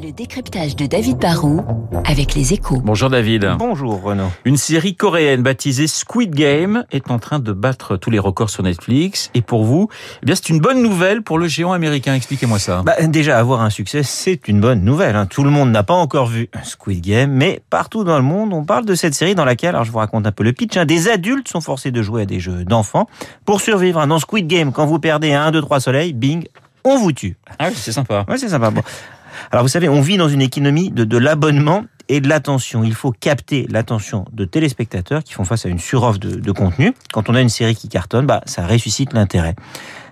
Le décryptage de David Barrault avec les échos. Bonjour David. Bonjour Renaud. Une série coréenne baptisée Squid Game est en train de battre tous les records sur Netflix. Et pour vous, eh bien c'est une bonne nouvelle pour le géant américain. Expliquez-moi ça. Bah, déjà, avoir un succès, c'est une bonne nouvelle. hein. Tout le monde n'a pas encore vu Squid Game, mais partout dans le monde, on parle de cette série dans laquelle, alors je vous raconte un peu le pitch, hein, des adultes sont forcés de jouer à des jeux d'enfants pour survivre. hein. Dans Squid Game, quand vous perdez un, 1, 2, 3 soleils, bing, on vous tue. Ah oui, c'est sympa. Ouais, c'est sympa. Bon. Alors vous savez, on vit dans une économie de, de l'abonnement et de l'attention. Il faut capter l'attention de téléspectateurs qui font face à une suroffre de, de contenu. Quand on a une série qui cartonne, bah, ça ressuscite l'intérêt.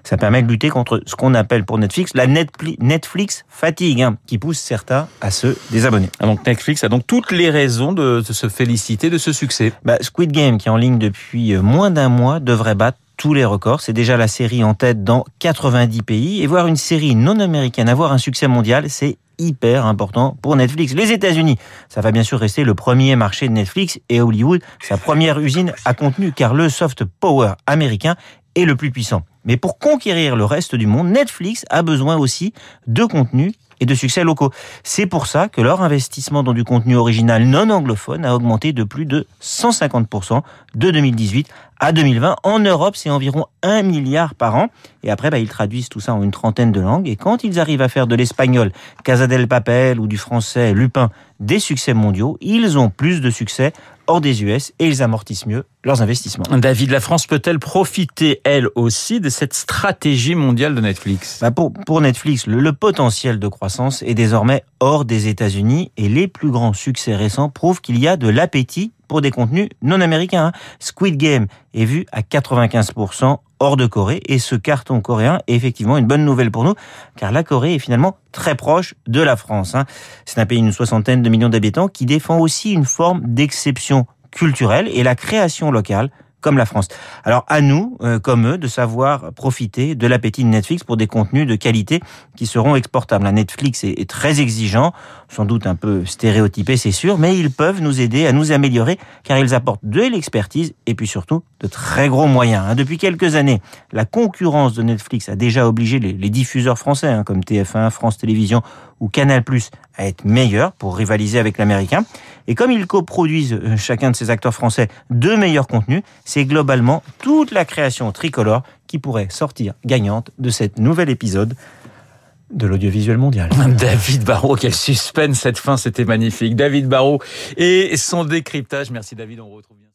Ça permet de lutter contre ce qu'on appelle pour Netflix la Netflix fatigue, hein, qui pousse certains à se désabonner. Ah, donc Netflix a donc toutes les raisons de, de se féliciter de ce succès. Bah, Squid Game, qui est en ligne depuis euh, moins d'un mois, devrait battre tous les records. C'est déjà la série en tête dans 90 pays. Et voir une série non américaine avoir un succès mondial, c'est hyper important pour Netflix. Les États-Unis, ça va bien sûr rester le premier marché de Netflix et Hollywood, sa première usine à contenu, car le soft power américain est le plus puissant. Mais pour conquérir le reste du monde, Netflix a besoin aussi de contenu et de succès locaux. C'est pour ça que leur investissement dans du contenu original non anglophone a augmenté de plus de 150% de 2018 à 2020. En Europe, c'est environ 1 milliard par an. Et après, bah, ils traduisent tout ça en une trentaine de langues. Et quand ils arrivent à faire de l'espagnol, Casa del Papel ou du français, Lupin, des succès mondiaux, ils ont plus de succès hors des US et ils amortissent mieux leurs investissements. David, la France peut-elle profiter elle aussi de cette stratégie mondiale de Netflix? Bah pour, pour Netflix, le, le potentiel de croissance est désormais hors des États-Unis et les plus grands succès récents prouvent qu'il y a de l'appétit pour des contenus non américains. hein. Squid Game est vu à 95% hors de Corée et ce carton coréen est effectivement une bonne nouvelle pour nous car la Corée est finalement très proche de la France. hein. C'est un pays d'une soixantaine de millions d'habitants qui défend aussi une forme d'exception culturelle et la création locale comme la France. Alors à nous, euh, comme eux, de savoir profiter de l'appétit de Netflix pour des contenus de qualité qui seront exportables. Un Netflix est, est très exigeant, sans doute un peu stéréotypé, c'est sûr, mais ils peuvent nous aider à nous améliorer car ils apportent de l'expertise et puis surtout de très gros moyens. hein. Depuis quelques années, la concurrence de Netflix a déjà obligé les, les diffuseurs français hein, comme TF1, France Télévisions ou Canal+ à être meilleurs pour rivaliser avec l'américain. Et comme ils coproduisent euh, chacun de ces acteurs français de meilleurs contenus, c'est globalement toute la création tricolore qui pourrait sortir gagnante de cet nouvel épisode de l'audiovisuel mondial. David Barrault, quel suspense cette fin, c'était magnifique. David Barrault et son décryptage. Merci David, on retrouve bien.